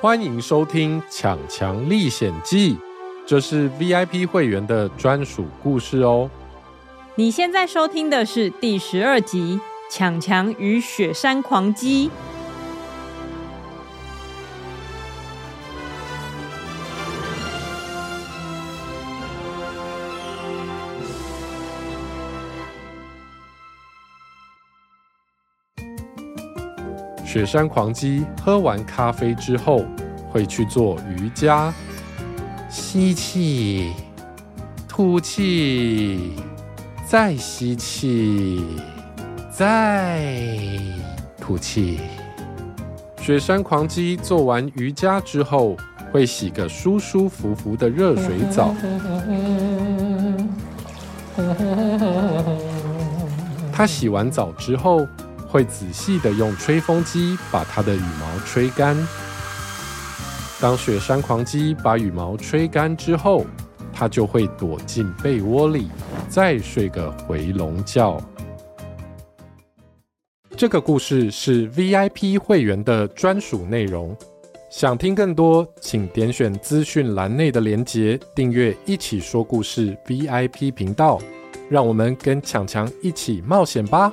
欢迎收听《抢强历险记》，这是 VIP 会员的专属故事哦。你现在收听的是第十二集《抢强与雪山狂击》。雪山狂鸡喝完咖啡之后，会去做瑜伽，吸气，吐气，再吸气，再吐气。雪山狂鸡做完瑜伽之后，会洗个舒舒服服的热水澡。他洗完澡之后，会仔细的用吹风机把它的羽毛吹干。当雪山狂鸡把羽毛吹干之后，它就会躲进被窝里，再睡个回笼觉。这个故事是 VIP 会员的专属内容。想听更多，请点选资讯栏内的连结，订阅“一起说故事 ”VIP 频道。让我们跟强强一起冒险吧！